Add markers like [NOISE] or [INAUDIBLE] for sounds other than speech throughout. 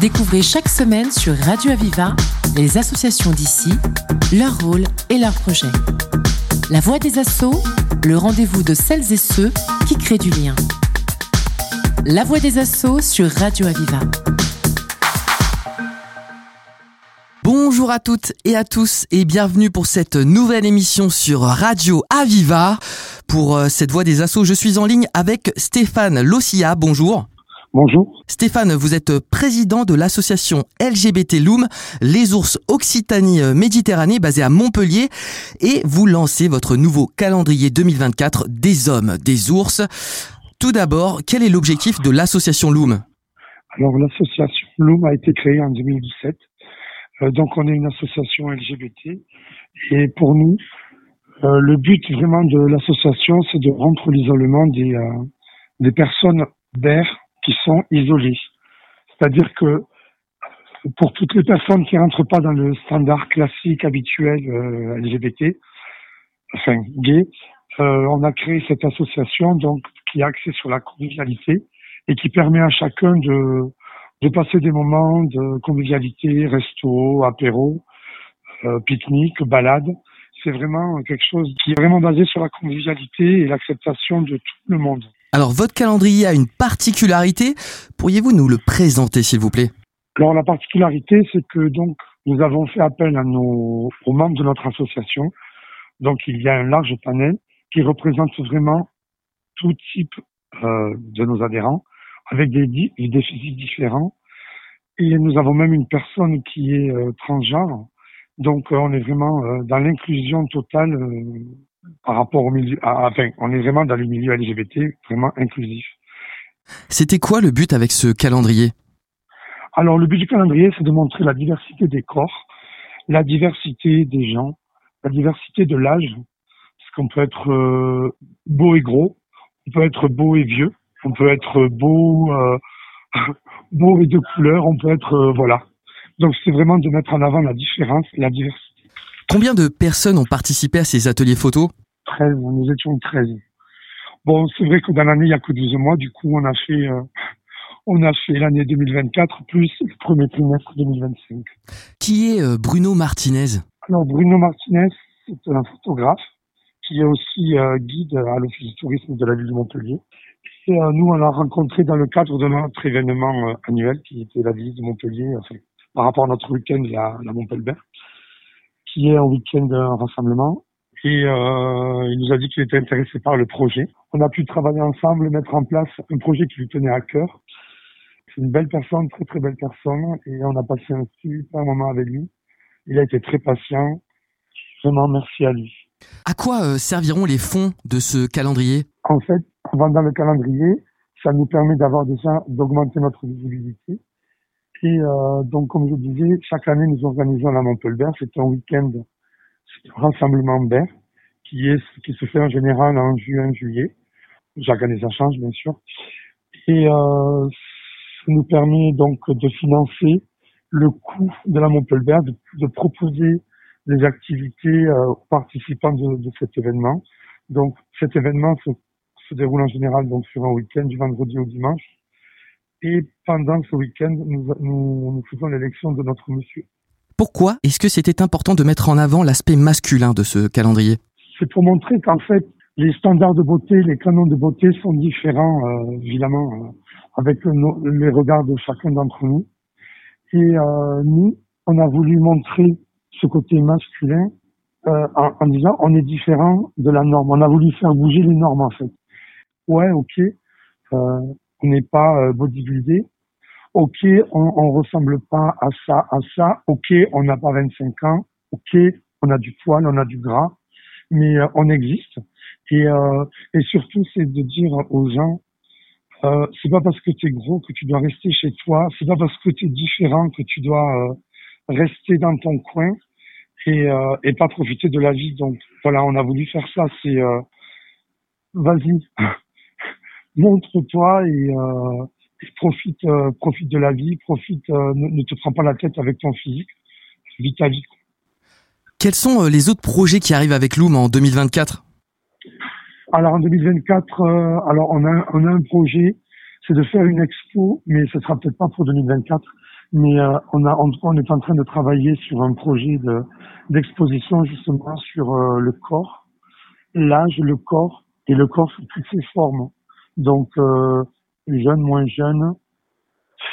Découvrez chaque semaine sur Radio Aviva les associations d'ici, leur rôle et leurs projets. La voix des assauts, le rendez-vous de celles et ceux qui créent du lien. La voix des assauts sur Radio Aviva. Bonjour à toutes et à tous et bienvenue pour cette nouvelle émission sur Radio Aviva. Pour euh, cette voix des assauts, je suis en ligne avec Stéphane Lossia. Bonjour. Bonjour. Stéphane, vous êtes président de l'association LGBT Loom, les ours Occitanie Méditerranée basée à Montpellier et vous lancez votre nouveau calendrier 2024 des hommes, des ours. Tout d'abord, quel est l'objectif de l'association Loom Alors l'association Loom a été créée en 2017. Euh, donc on est une association LGBT et pour nous, euh, le but vraiment de l'association, c'est de rompre l'isolement des, euh, des personnes d'air qui sont isolés. C'est-à-dire que pour toutes les personnes qui rentrent pas dans le standard classique habituel euh, LGBT, enfin gay, euh, on a créé cette association donc qui est axée sur la convivialité et qui permet à chacun de de passer des moments de convivialité, resto, apéro, euh, pique-nique, balade. C'est vraiment quelque chose qui est vraiment basé sur la convivialité et l'acceptation de tout le monde. Alors, votre calendrier a une particularité. Pourriez-vous nous le présenter, s'il vous plaît? Alors, la particularité, c'est que donc nous avons fait appel à nos, aux membres de notre association. Donc, il y a un large panel qui représente vraiment tout type euh, de nos adhérents, avec des, déficits différents. Et nous avons même une personne qui est euh, transgenre. Donc, euh, on est vraiment dans l'inclusion totale par rapport au milieu, à, enfin, on est vraiment dans le milieu LGBT, vraiment inclusif. C'était quoi le but avec ce calendrier? Alors, le but du calendrier, c'est de montrer la diversité des corps, la diversité des gens, la diversité de l'âge, parce qu'on peut être euh, beau et gros, on peut être beau et vieux, on peut être beau, euh, [LAUGHS] beau et de couleur, on peut être, euh, voilà. Donc, c'est vraiment de mettre en avant la différence, la diversité. Combien de personnes ont participé à ces ateliers photos 13, nous étions 13. Bon, c'est vrai que dans l'année, il n'y a que 12 mois, du coup, on a fait, euh, on a fait l'année 2024 plus le premier trimestre 2025. Qui est euh, Bruno Martinez Alors, Bruno Martinez, c'est un photographe qui est aussi euh, guide à l'Office du tourisme de la ville de Montpellier. Et nous, on l'a rencontré dans le cadre de notre événement annuel qui était la visite de Montpellier, enfin, par rapport à notre week-end, la, la Montpellier qui est un week-end un rassemblement. Et euh, il nous a dit qu'il était intéressé par le projet. On a pu travailler ensemble, mettre en place un projet qui lui tenait à cœur. C'est une belle personne, très très belle personne, et on a passé un super moment avec lui. Il a été très patient. Vraiment, merci à lui. À quoi euh, serviront les fonds de ce calendrier? En fait, en vendant le calendrier, ça nous permet d'avoir déjà d'augmenter notre visibilité. Et euh, donc, comme je disais, chaque année, nous organisons la Montpellier. C'est un week-end, c'est un rassemblement vert qui est qui se fait en général en juin, juillet. L'organisation change, bien sûr. Et euh, ça nous permet donc de financer le coût de la Montpellier, de, proposer des activités euh, aux participants de, de, cet événement. Donc, cet événement se, se déroule en général donc sur un week-end du vendredi au dimanche. Et pendant ce week-end, nous, nous, nous faisons l'élection de notre monsieur. Pourquoi est-ce que c'était important de mettre en avant l'aspect masculin de ce calendrier? C'est pour montrer qu'en fait, les standards de beauté, les canons de beauté sont différents, euh, évidemment, euh, avec nos, les regards de chacun d'entre nous. Et euh, nous, on a voulu montrer ce côté masculin euh, en, en, disant on est différent de la norme. On a voulu faire bouger les normes en fait. Ouais, ok, euh, n'est pas euh, bodybuildé. Ok, on, on ressemble pas à ça, à ça. Ok, on n'a pas 25 ans. Ok, on a du poil, on a du gras, mais euh, on existe. Et, euh, et surtout, c'est de dire aux gens, euh, c'est pas parce que tu es gros que tu dois rester chez toi. C'est pas parce que tu es différent que tu dois euh, rester dans ton coin et, euh, et pas profiter de la vie. Donc voilà, on a voulu faire ça. C'est euh, vas-y, [LAUGHS] montre-toi et, euh, et profite, euh, profite de la vie, profite, euh, ne, ne, te prends pas la tête avec ton physique, vis ta vie. Quels sont euh, les autres projets qui arrivent avec Loom en 2024 Alors en 2024, euh, alors on a, on a un projet, c'est de faire une expo, mais ce sera peut-être pas pour 2024, Mais euh, on, a, on, est en train de travailler sur un projet de, d'exposition justement sur euh, le corps, l'âge, le corps et le corps sous toutes ses formes. Donc euh, jeune, moins jeune,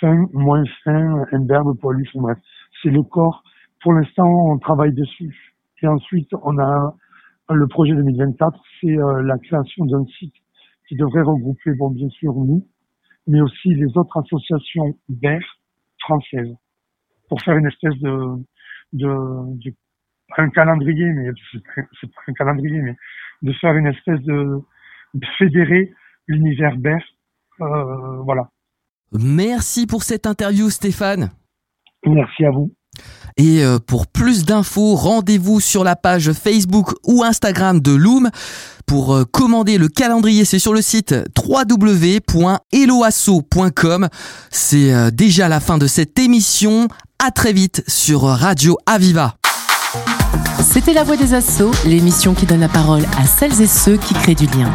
fin, moins fin, imberbe, poilu, bref. C'est le corps. Pour l'instant, on travaille dessus. Et ensuite, on a le projet 2024, c'est euh, la création d'un site qui devrait regrouper, bon, bien sûr, nous, mais aussi les autres associations verts françaises pour faire une espèce de, de, de un calendrier, mais c'est pas un calendrier, mais de faire une espèce de, de fédérer l'univers vert, euh, voilà. Merci pour cette interview, Stéphane. Merci à vous. Et euh, pour plus d'infos, rendez-vous sur la page Facebook ou Instagram de Loom. Pour euh, commander le calendrier, c'est sur le site www.eloasso.com. C'est euh, déjà la fin de cette émission. À très vite sur Radio Aviva. C'était La Voix des Assauts, l'émission qui donne la parole à celles et ceux qui créent du lien.